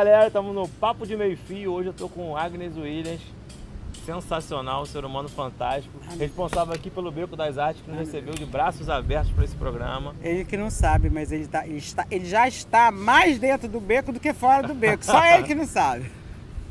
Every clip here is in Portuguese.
Galera, estamos no Papo de Meio Fio. Hoje eu tô com Agnes Williams, sensacional, um ser humano fantástico, responsável aqui pelo Beco das Artes, que nos recebeu de braços abertos para esse programa. Ele que não sabe, mas ele, tá, ele, está, ele já está mais dentro do beco do que fora do beco. Só ele que não sabe.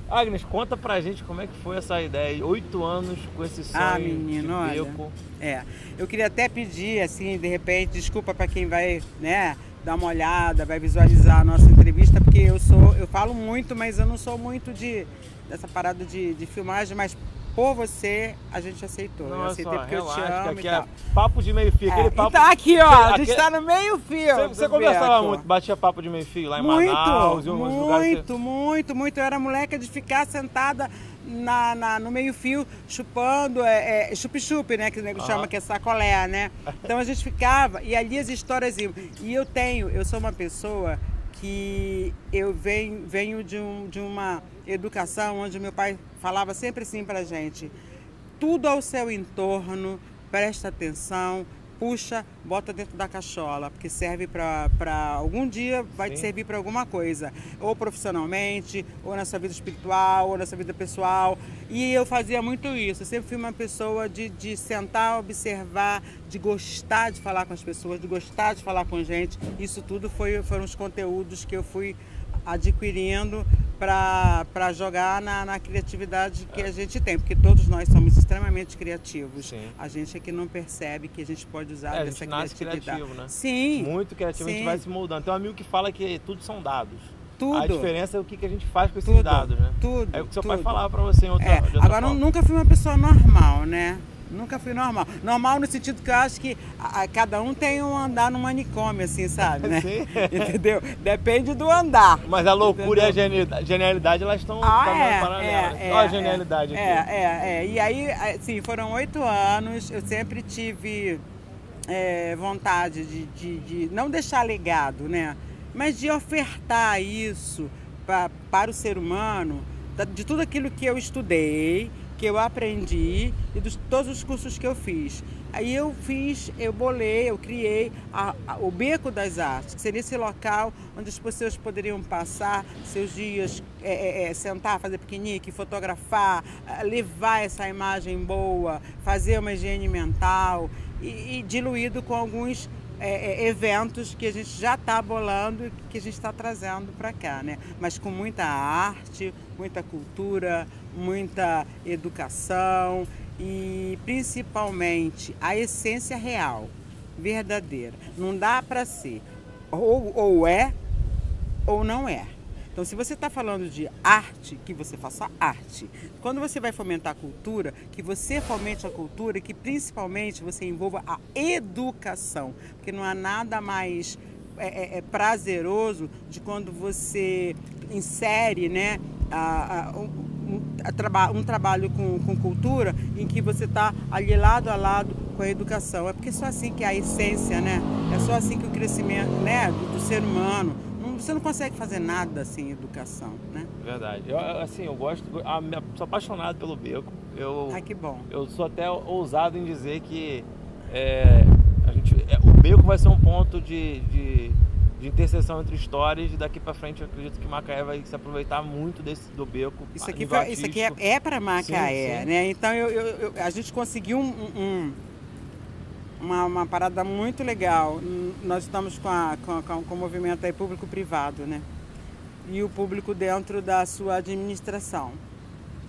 Agnes, conta pra gente como é que foi essa ideia. Oito anos com esse sonho Ah, menino, de olha. beco. É, eu queria até pedir, assim, de repente, desculpa para quem vai, né, dar uma olhada, vai visualizar a nossa entrevista, porque eu sou, eu falo muito, mas eu não sou muito de dessa parada de, de filmagem, mas por você a gente aceitou. eu Não, é aceitei só, porque eu te relaxa, amo que e aqui tal. é papo de meio fio, aquele É, papo... Então aqui, ó, a gente aquele- está no meio fio. Você, você conversava muito, batia papo de meio fio lá em muito, Manaus, em alguns lugares. muito, muito, muito. Eu era moleca de ficar sentada na, na- no meio-fio chupando, é, é, chup-chup, né? Que o nego chama que é sacolé, né? Então a gente ficava e ali as histórias iam. E eu tenho, eu sou uma pessoa que eu venho, venho de, um, de uma educação onde meu pai falava sempre assim pra gente: tudo ao seu entorno, presta atenção, puxa, bota dentro da cachola, porque serve para algum dia vai te Sim. servir para alguma coisa, ou profissionalmente, ou na sua vida espiritual, ou na sua vida pessoal. E eu fazia muito isso. Eu sempre fui uma pessoa de, de sentar, observar, de gostar de falar com as pessoas, de gostar de falar com gente. Isso tudo foi, foram os conteúdos que eu fui adquirindo para jogar na, na criatividade que a gente tem, porque todos nós somos extremamente criativos. Sim. A gente é que não percebe que a gente pode usar É, dessa criatividade. criativo, né? Sim, Muito criativo, a gente Sim. vai se moldando. Tem um amigo que fala que tudo são dados. tudo. A diferença é o que que a gente faz com esses tudo, dados, né? tudo. É o que seu tudo. pai falava pra você em outra, É, outra agora forma. nunca fui uma pessoa normal, né? Nunca fui normal. Normal no sentido que eu acho que a- a- cada um tem um andar no manicômio, assim, sabe, né? Sim. Entendeu? Depende do andar. Mas a loucura e a Entendeu? genialidade, elas estão Ah, caminhando é, paralelas. é, é, Olha a é. genialidade aqui. É, é, é. E aí, assim, foram oito anos, eu sempre tive é, vontade de, de, de não deixar legado, né? Mas de ofertar isso pra, para o ser humano, de tudo aquilo que eu estudei, que eu aprendi e dos todos os cursos que eu fiz. Aí eu fiz, eu bolei, eu criei a- a- o Beco das Artes, que seria esse local onde as pessoas poderiam passar seus dias, é, é, é, sentar, fazer piquenique, fotografar, ah, levar essa imagem boa, fazer uma higiene mental e, e diluído com alguns é, é, eventos que a gente já está bolando e que a gente está trazendo para cá, né? Mas com muita arte, muita cultura, muita educação e principalmente a essência real, verdadeira. Não dá para ser ou, ou é ou não é. Então, se você está falando de arte, que você faça arte. Quando você vai fomentar a cultura, que você fomente a cultura e que principalmente você envolva a educação. Porque não há nada mais é, é, é prazeroso de quando você insere né, a- a- um, trabalho com, com cultura em que você está ali lado a lado com a educação. É porque é só assim que é a essência, né? É só assim que o crescimento né, do, do ser humano. Não- você não consegue fazer nada sem educação, né? Verdade. Eu, assim, eu gosto, sou apaixonado pelo beco. Eu, Ai, que bom. eu sou até ousado em dizer que é, a gente, é, o beco vai ser um ponto de, de, de interseção entre histórias e daqui pra frente eu acredito que Macaé vai se aproveitar muito desse, do beco. Isso aqui, foi- isso aqui é, é para Macaé, Sim, sim. né? Então eu, eu- eu- a gente conseguiu um- um- uma, uma parada muito legal. Nós estamos com, a, com, com o movimento aí público-privado, né? E o público dentro da sua administração.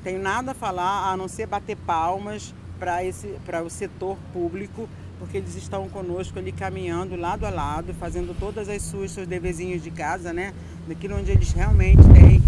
Tenho nada a falar a não ser bater palmas para esse para o setor público, porque eles estão conosco ali caminhando lado a lado, fazendo todas as suas seus deverzinhos de casa, né? Daquilo onde eles realmente têm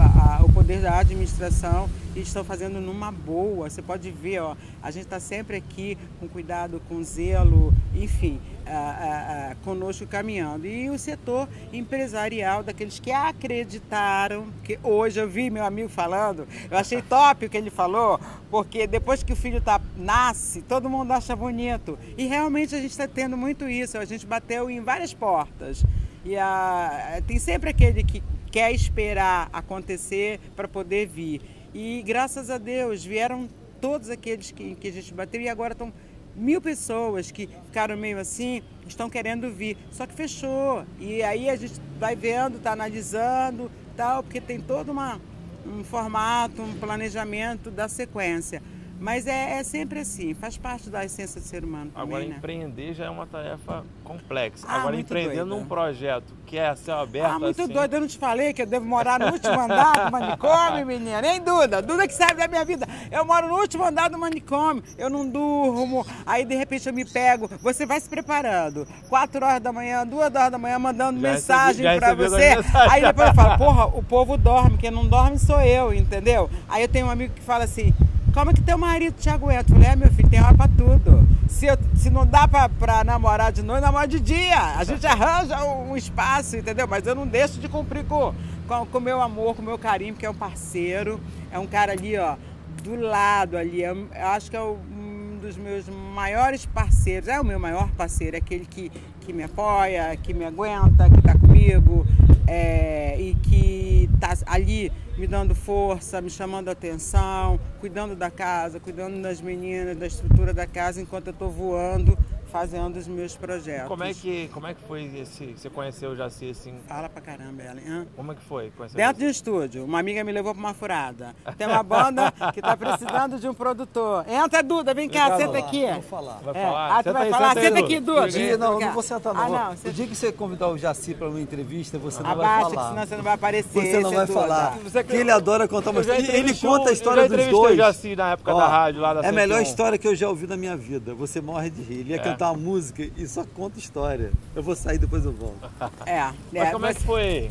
a- o- a- a- poder da administração e estão fazendo numa boa. Você pode ver, ó, a gente está sempre aqui com cuidado, com zelo, enfim, ah, conosco caminhando. E o setor empresarial daqueles que acreditaram, que hoje eu vi meu amigo falando, eu achei top o que ele falou, porque depois que o filho tá, nasce, todo mundo acha bonito. E realmente a gente está tendo muito isso, a gente bateu em várias portas. E a, tem sempre aquele que quer esperar acontecer para poder vir. E graças a Deus vieram todos aqueles que, que a gente bateu e agora estão mil pessoas que ficaram meio assim, estão querendo vir. Só que fechou. E aí a gente vai vendo, está analisando, tal, porque tem todo uma, um formato, um planejamento da sequência. Mas é, é, sempre assim, faz parte da essência do ser humano. Também, Agora, né? empreender já é uma tarefa complexa. Ah, Agora, empreender num projeto que é a céu aberto. Ah, muito assim, doido, eu não te falei que eu devo morar no último andar do manicômio, menina. Nem Duda, Duda que sabe da minha vida. Eu moro no último andar do manicômio, eu não durmo, aí de repente eu me pego. Você vai se preparando, 4 horas da manhã, 2 horas da manhã, mandando Já mensagem recebi- pra você. as mensagens. Aí depois eu falo, porra, o povo dorme, quem não dorme sou eu, entendeu? Aí eu tenho um amigo que fala assim. Como é que teu marido te aguenta? Eu falei, é meu filho, tem hora pra tudo. Se, eu- se não dá pra, pra namorar de noite, namora de dia. A gente arranja um, um espaço, entendeu? Mas eu não deixo de cumprir com com com o meu amor, com o meu carinho, porque é um parceiro. É um cara ali, ó, do lado ali. É Eu acho que é um dos meus maiores parceiros. É o meu maior parceiro, é aquele que, que me apoia, que me aguenta, que tá comigo. é, e que tá ali me dando força, me chamando atenção, cuidando da casa, cuidando das meninas, da estrutura da casa, enquanto eu estou voando, fazendo os meus projetos. Como é que, como é que foi esse. Você conheceu o Jaci assim? Fala pra caramba, Ellen. Hã? Como é que foi? Conhecer o Dentro de um estúdio, uma amiga me levou pra uma furada. Tem uma banda que tá precisando de um produtor. Entra, Duda, vem cá, senta falar, aqui. Vou falar. Vai É. falar? Ah, tu Senta vai aí, falar? aí, Senta Dudu. aqui, Duda. O dia, não, não vou sentar não. Ah, não, O você- dia que você convidar o Jaci para uma entrevista, você não vai Abaixa, que falar. senão você não vai aparecer. Você não vai é Duda. falar. Você- Que ele adora contar uma Eu história. Ele conta o- a história eu já dos dois. o Jaci na época da rádio, lá da É a melhor 101. história que eu já ouvi na minha vida. Você morre de rir. Ele ia É. cantar uma música e só conta história. Eu vou sair depois eu volto. É, Mas é, como é que você- foi?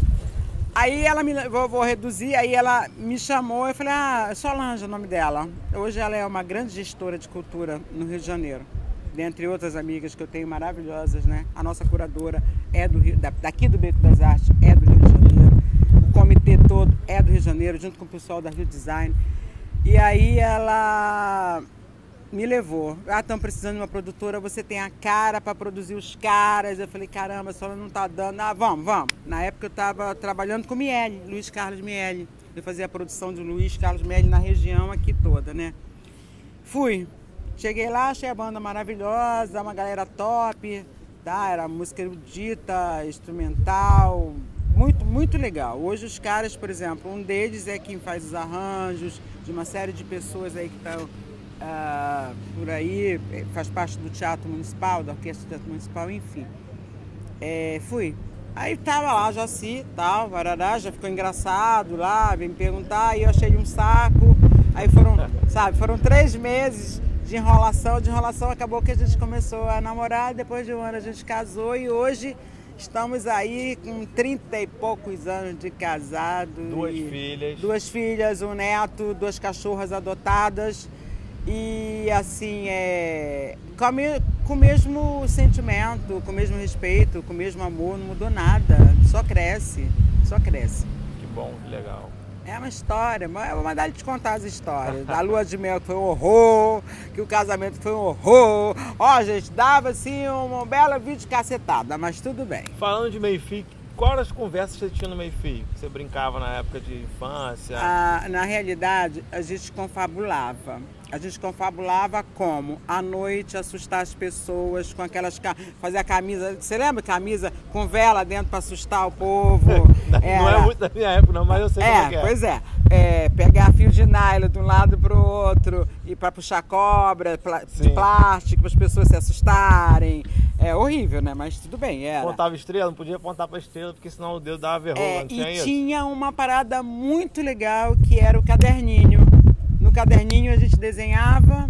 Aí ela me vou, vou reduzir, aí ela me chamou, eu falei, ah, Solange é o nome dela. Hoje ela é uma grande gestora de cultura no Rio de Janeiro. Dentre outras amigas que eu tenho maravilhosas, né? A nossa curadora é do Rio, da- daqui do Beco das Artes, é do Rio de Janeiro. O comitê todo é do Rio de Janeiro, junto com o pessoal da Rio Design. E aí ela me levou. Ah, estão precisando de uma produtora, você tem a cara para produzir os caras. Eu falei, caramba, senhora não tá dando. Ah, vamos, vamos. Na época eu estava trabalhando com Miele, Luiz Carlos Miele. Eu fazia a produção de Luiz Carlos Miele na região aqui toda, né? Fui. Cheguei lá, achei a banda maravilhosa, uma galera top, tá? Era música erudita, instrumental, muito, muito legal. Hoje os caras, por exemplo, um deles é quem faz os arranjos de uma série de pessoas aí que estão ah, por aí, eh, faz parte do Teatro Municipal, da Orquestra do Teatro Municipal, enfim. É, fui. Aí tava lá, Jaci, tal, varará, já ficou engraçado lá, vem me perguntar, aí eu achei um saco. Aí foram, sabe, foram três meses de enrolação, de enrolação, acabou que a gente começou a namorar, depois de um ano a gente casou e hoje estamos aí com 30 e poucos anos de casado. Duas filhas. Duas filhas, um neto, duas cachorras adotadas. E assim, é, com, o mesmo sentimento, com o mesmo respeito, com o mesmo amor, não mudou nada. Só cresce, só cresce. Que bom, que legal. É uma história, mas eu vou mandar ele te contar as histórias. A lua de mel que foi um horror, que o casamento foi um horror. Ó, gente, dava assim um, um belo vídeo cacetada, mas tudo bem. Falando de meio-fio, quais as conversas que você tinha no? Que você brincava na época de infância? Ah, na realidade, a gente confabulava. A gente confabulava como? À noite, assustar as pessoas com aquelas. Fazer a camisa. Você lembra camisa com vela dentro para assustar o povo? Não Era- é muito da minha época, não, mas eu sei como é que É, é. pois é. É, Pegar fio de nylon de um lado para o outro e para puxar cobra pla- de plástico para as pessoas se assustarem. É horrível, né? Mas tudo bem, era. Apontava estrela, não podia apontar pra estrela, porque senão o dedo dava verruga, É, não tinha e isso? tinha uma parada muito legal que era o caderninho. No caderninho a gente desenhava,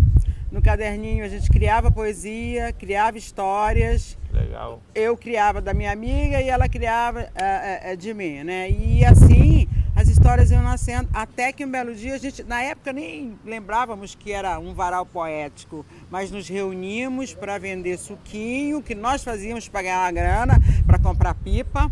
no caderninho a gente criava poesia, criava histórias. Legal. Eu criava da minha amiga e ela criava eh, eh, de mim, né? E assim as histórias iam nascendo até que um belo dia a gente, na época nem lembrávamos que era um varal poético, mas nos reunimos para vender suquinho, que nós fazíamos para ganhar uma grana, para comprar pipa.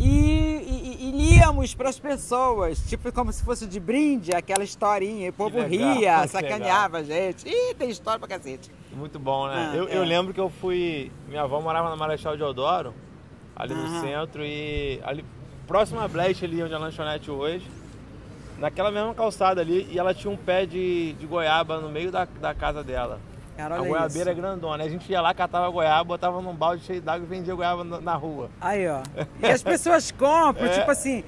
E, e, e líamos para as pessoas, tipo como se fosse de brinde, aquela historinha. E o povo legal, ria, sacaneava a gente. Ih, tem história pra cacete. Muito bom, né? Ah, eu, é. eu lembro que eu fui. Minha avó morava na Marechal Deodoro, ali no Aham. centro, e ali próximo a Blast, ali onde é a lanchonete hoje, naquela mesma calçada ali, e ela tinha um pé de, de goiaba no meio da, da casa dela. Cara, a olha goiabeira é isso. grandona. A gente ia lá, catava goiaba, botava num balde cheio d'água e vendia goiaba na, rua. Aí, ó. E as pessoas compram, É. tipo assim,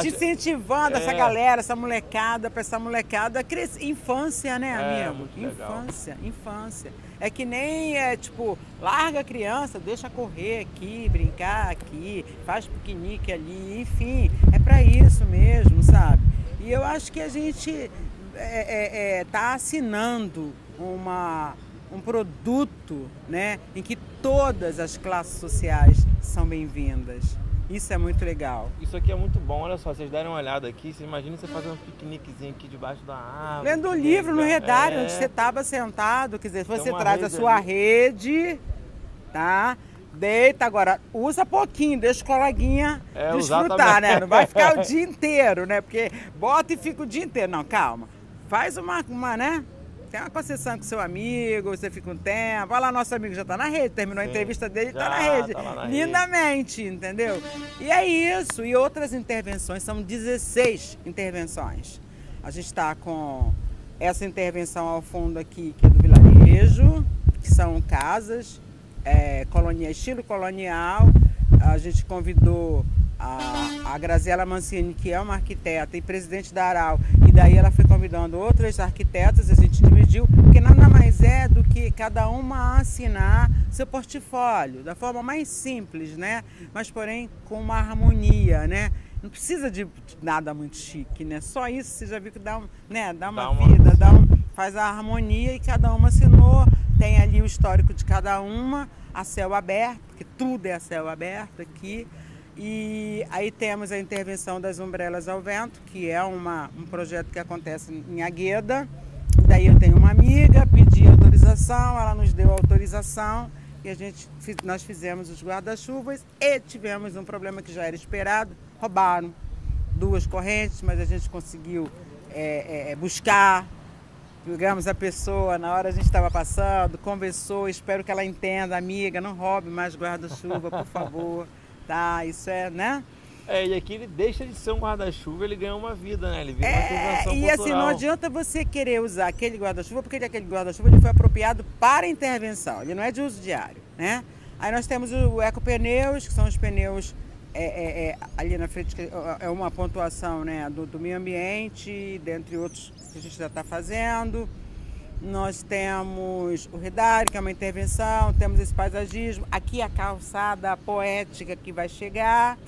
te incentivando essa É. galera, essa molecada, pra essa molecada crescer. Infância, né, É, amigo? infância, infância. É que nem, é, tipo, larga a criança, deixa correr aqui, brincar aqui, faz piquenique ali, enfim. É pra isso mesmo, sabe? E eu acho que a gente é, é, é, tá assinando uma, um produto, né, em que todas as classes sociais são bem-vindas. Isso é muito legal. Isso aqui é muito bom, olha só, vocês derem uma olhada aqui, você imagina você fazendo um piqueniquezinho aqui debaixo da árvore. Lendo um livro no redário, É. onde você estava sentado, quer dizer, você traz a sua ali. rede, tá? Deita agora, usa pouquinho, deixa o coleguinha É, desfrutar, né? Não vai ficar o dia inteiro, né? Porque bota e fica o dia inteiro. Não, calma. Faz uma, uma né? Tem uma concessão com seu amigo, você fica um tempo. Olha lá, nosso amigo já tá na rede, terminou a Sim, entrevista dele, tá já, na rede. tá na rede. Lindamente, entendeu? E é isso. E outras intervenções, são 16 intervenções. A gente está com essa intervenção ao fundo aqui, que é do vilarejo, que são casas, é, colonia, estilo colonial. A gente convidou a, a Graziela Mancini, que é uma arquiteta e presidente da Aral, e daí ela foi convidando outras arquitetas, dividiu, porque nada mais é do que cada uma assinar seu portfólio, da forma mais simples, né? Mas porém com uma harmonia, né? Não precisa de nada muito chique, né? Só isso você já viu que dá, um, né? dá uma Dá uma- vida, dá um, faz a harmonia e cada uma assinou. Tem ali o histórico de cada uma, a céu aberto, porque tudo é a céu aberto aqui. E aí temos a intervenção das Umbrelas ao Vento, que é uma, um projeto que acontece em Agueda. Daí eu tenho uma amiga, pedi autorização, ela nos deu autorização e a gente, nós fizemos os guarda-chuvas e tivemos um problema que já era esperado, roubaram duas correntes, mas a gente conseguiu é, é, buscar, pegamos a pessoa, na hora a gente estava passando, conversou, espero que ela entenda, amiga, não roube mais guarda-chuva, por favor, tá? Isso é, né? É, e aqui ele deixa de ser um guarda-chuva, ele ganha uma vida, né? Ele vira uma É, e cultural. assim, não adianta você querer usar aquele guarda-chuva, porque aquele guarda-chuva ele foi apropriado para intervenção, ele não é de uso diário, né? Aí nós temos o Ecopneus, que são os pneus é, é, é, ali na frente, que é uma pontuação né, do, do meio ambiente, dentre outros que a gente já está fazendo. Nós temos o Redário, que é uma intervenção, temos esse paisagismo. Aqui a calçada poética que vai chegar.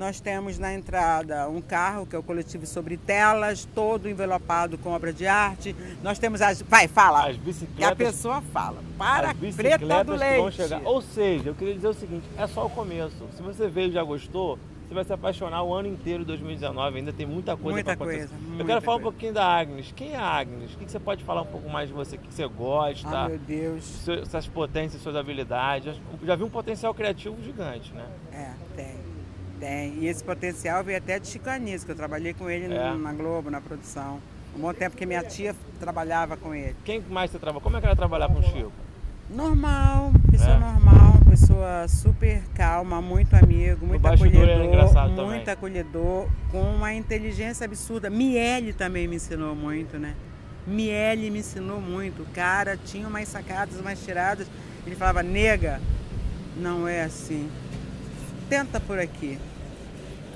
Nós temos na entrada um carro, que é o coletivo sobre telas, todo envelopado com obra de arte. Nós temos as. Vai, fala! As E a bicicletas, pessoa fala. Para as preta bicicletas do que leite. vão chegar. Ou seja, eu queria dizer o seguinte, é só o começo. Se você veio e já gostou, você vai se apaixonar o ano inteiro de 2019, ainda tem muita coisa Muita pra acontecer. coisa, eu quero falar um coisa. pouquinho da Agnes. Quem é a Agnes? O que você pode falar um pouco mais de você? O que você gosta? Ah, meu Deus. Suas potências, suas habilidades. Já vi um potencial criativo gigante, né? É, tem. Tem. E esse potencial veio até de Chico Anísio, que eu trabalhei com ele É. na Globo, na produção. Um bom tempo que minha tia trabalhava com ele. Quem mais você trabalha? Como é que era trabalhar com o Chico? Normal, pessoa É. normal, pessoa super calma, muito amigo, muito era acolhedor, muito também. acolhedor, com uma inteligência absurda. Miele também me ensinou muito, né? Miele me ensinou muito. O cara tinha umas sacadas, umas tiradas. Ele falava, nega, não é assim. Tenta por aqui.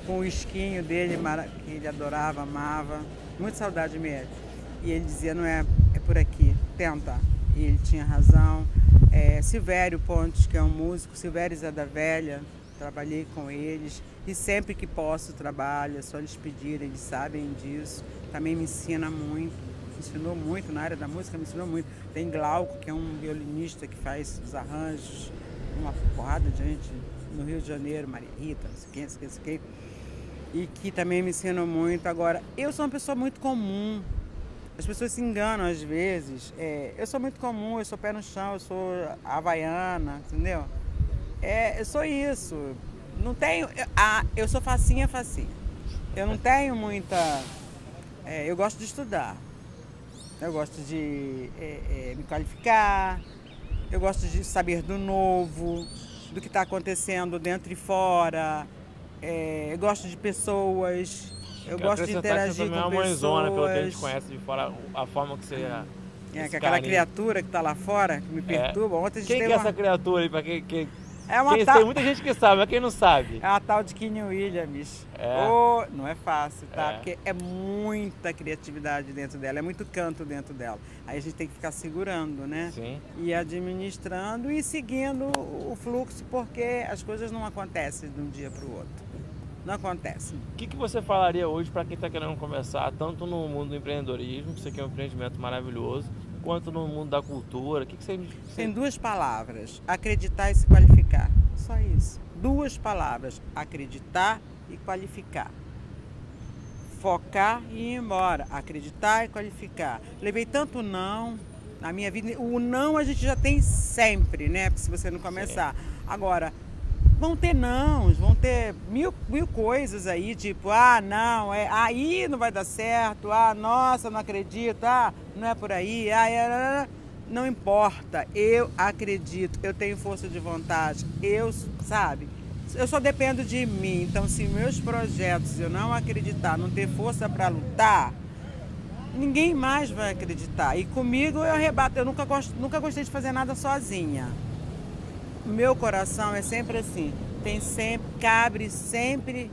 Com o esquinho dele, que ele adorava, amava. Muito saudade de Miele. E ele dizia, não é, é por aqui, tenta. E ele tinha razão. É, Silvério Pontes, que é um músico, Silvério Zé da Velha, trabalhei com eles. E sempre que posso trabalho, é só eles pedirem, eles sabem disso. Também me ensina muito, me ensinou muito na área da música, me ensinou muito. Tem Glauco, que é um violinista que faz os arranjos, uma porrada de gente no Rio de Janeiro, Maria Rita, não sei quem, não sei quem, não sei quem e que também me ensinam muito. Agora, eu sou uma pessoa muito comum. As pessoas se enganam às vezes. É, eu sou muito comum, eu sou pé no chão, eu sou havaiana, entendeu? É, eu sou isso. Não tenho. Ah, eu sou facinha, facinha. Eu não tenho muita. é, eu gosto de estudar. Eu gosto de é, é, me qualificar. Eu gosto de saber do novo, do que está acontecendo dentro e fora. É, eu gosto de pessoas. Eu gosto de interagir você também com é uma mãezona, pelo que a gente pessoas. conhece de fora, a forma que você é É, que aquela carinho. criatura que tá lá fora, que me perturba. Ontem a gente Quem que teve é uma... essa criatura aí? Pra quem, quem, É uma quem- tal- Tem muita gente que sabe, mas quem não sabe? É uma tal de Kenny Williams. É. Ô, não é fácil, tá? É. Porque é muita criatividade dentro dela, é muito canto dentro dela. Aí a gente tem que ficar segurando, né? Sim. E administrando e seguindo o fluxo, porque as coisas não acontecem de um dia para o outro. Não acontecem. O que, que você falaria hoje para quem está querendo começar, tanto no mundo do empreendedorismo, que isso aqui é um empreendimento maravilhoso, quanto no mundo da cultura? O que, que você, você Tem duas palavras: acreditar e se qualificar. Só isso. Duas palavras: acreditar e qualificar. Focar e ir embora. Acreditar e qualificar. Levei tanto não na minha vida. O não a gente já tem sempre, né? Se você não começar. Agora, vão ter nãos, vão ter mil, mil coisas aí, tipo, ah, não, é, aí não vai dar certo, ah, nossa, não acredito, ah, não é por aí, ah, é, não importa, eu acredito, eu tenho força de vontade, eu, sabe, eu só dependo de mim, então se meus projetos eu não acreditar, não ter força para lutar, ninguém mais vai acreditar. E comigo eu arrebato, eu nunca, gosto, nunca gostei de fazer nada sozinha meu coração é sempre assim. Tem sempre, cabe sempre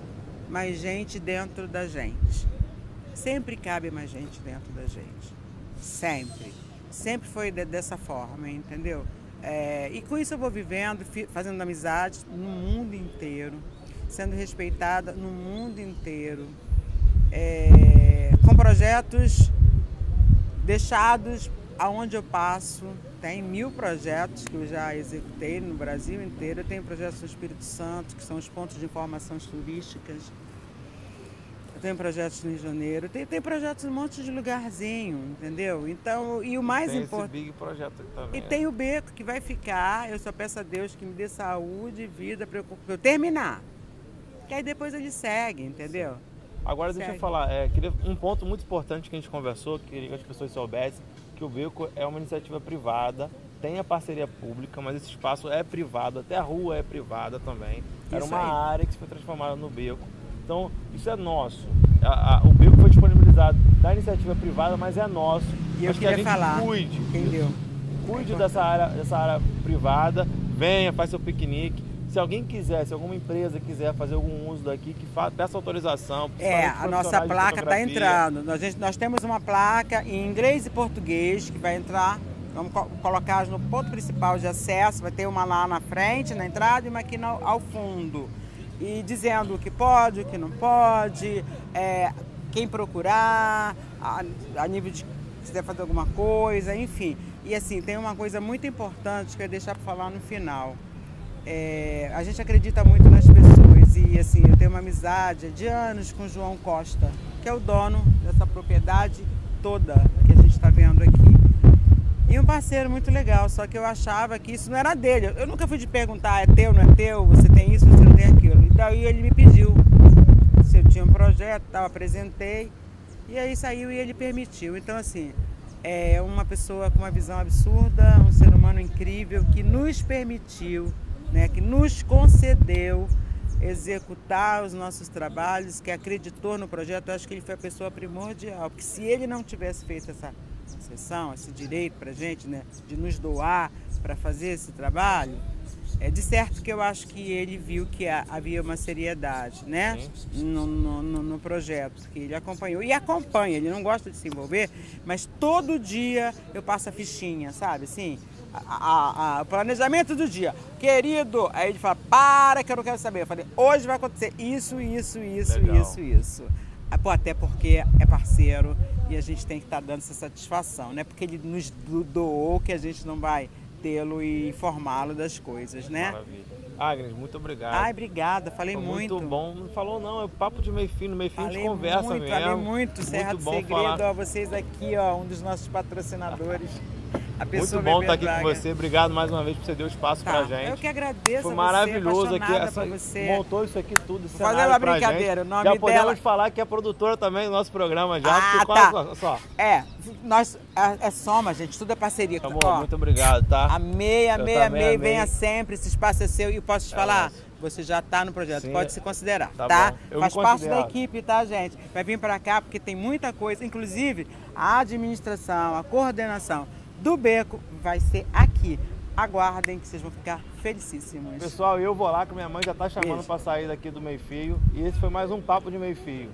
mais gente dentro da gente. Sempre cabe mais gente dentro da gente. Sempre. Sempre foi de- dessa forma, entendeu? É, e com isso eu vou vivendo, fazendo amizades no mundo inteiro, sendo respeitada no mundo inteiro, é, com projetos deixados aonde eu passo. Tem mil projetos que eu já executei no Brasil inteiro. Eu tenho projetos no Espírito Santo, que são os pontos de informações turísticas. Eu tenho projetos no Rio de Janeiro. Tem, tem projetos em um monte de lugarzinho, entendeu? Então, e o mais tem esse importante. big projeto aqui também. E né? tem o beco que vai ficar. Eu só peço a Deus que me dê saúde e vida para eu, eu terminar. Que aí depois ele segue, entendeu? Agora deixa eu Segue. falar, é, queria, um ponto muito importante que a gente conversou, que as pessoas soubessem, que o Beco é uma iniciativa privada, tem a parceria pública, mas esse espaço é privado, até a rua é privada também. Era Isso uma aí. área que foi transformada no Beco. Então, isso é nosso. A- a- o Beco foi disponibilizado da iniciativa privada, mas é nosso. E eu mas que a queria gente falar, cuide. Entendeu? Cuide É dessa área, dessa área privada, venha, faz seu piquenique. Se alguém quiser, se alguma empresa quiser fazer algum uso daqui, que fa- peça autorização. É, a nossa placa está entrando. Nós, gente- nós temos uma placa em inglês e português que vai entrar. Vamos co- colocar no ponto principal de acesso. Vai ter uma lá na frente, na entrada, e uma aqui no- ao fundo. E dizendo o que pode, o que não pode, é, quem procurar, a, a nível de se quiser fazer alguma coisa, enfim. E assim, tem uma coisa muito importante que eu ia deixar para falar no final. É, a gente acredita muito nas pessoas e assim, eu tenho uma amizade de anos com o João Costa, que é o dono dessa propriedade toda que a gente está vendo aqui. E um parceiro muito legal, só que eu achava que isso não era dele. Eu nunca fui de perguntar, é teu, não é teu, você tem isso, você não tem aquilo. Então aí ele me pediu se eu tinha um projeto, tal, apresentei, e aí saiu e ele permitiu. Então assim, é uma pessoa com uma visão absurda, um ser humano incrível que nos permitiu, né, que nos concedeu executar os nossos trabalhos, que acreditou no projeto. Eu acho que ele foi a pessoa primordial, porque se ele não tivesse feito essa concessão, esse direito para a gente, né, de nos doar para fazer esse trabalho, é de certo que eu acho que ele viu que ha- havia uma seriedade, né, no, no, no- no projeto que ele acompanhou e acompanha. Ele não gosta de se envolver, mas todo dia eu passo a fichinha, sabe, assim. A- a- planejamento do dia, querido. Aí ele fala: para que eu não quero saber. Eu falei: hoje vai acontecer isso, isso, isso, Legal. isso, isso. Ah, pô, até porque é parceiro e a gente tem que estar dando essa satisfação, né? Porque ele nos do- doou que a gente não vai tê-lo e informá-lo das coisas, né? Maravilha. Agnes, muito obrigado. Ai, obrigada, falei Foi muito. muito bom. Não falou não, é papo de meio fino, meio fino Falei de conversa muito, mesmo. falei muito, Serra do bom Segredo, falar. ó, vocês aqui, ó, um dos nossos patrocinadores. Muito bom estar aqui com você. Obrigado mais uma vez por você o espaço Tá, pra gente. Eu que agradeço Foi maravilhoso aqui. Essa, montou isso aqui tudo. cenário uma brincadeira, o nome Já podemos dela- falar que é produtora também do nosso programa já. Ah, tá. quase- só. É, nós, é, é soma, gente, tudo é parceria. Amor, Ó, muito obrigado, tá? Amei, amei, amei. amei. Venha sempre, esse espaço é seu. E posso te É falar? nosso. Você já está no projeto, Sim. pode se considerar, Tá tá? Faz parte da equipe, tá, gente? Vai vir para cá porque tem muita coisa, inclusive a administração, a coordenação. Do Beco vai ser aqui. Aguardem que vocês vão ficar felicíssimos. Pessoal, eu vou lá que minha mãe já tá chamando para sair daqui do meio fio. E esse foi mais um papo de meio fio.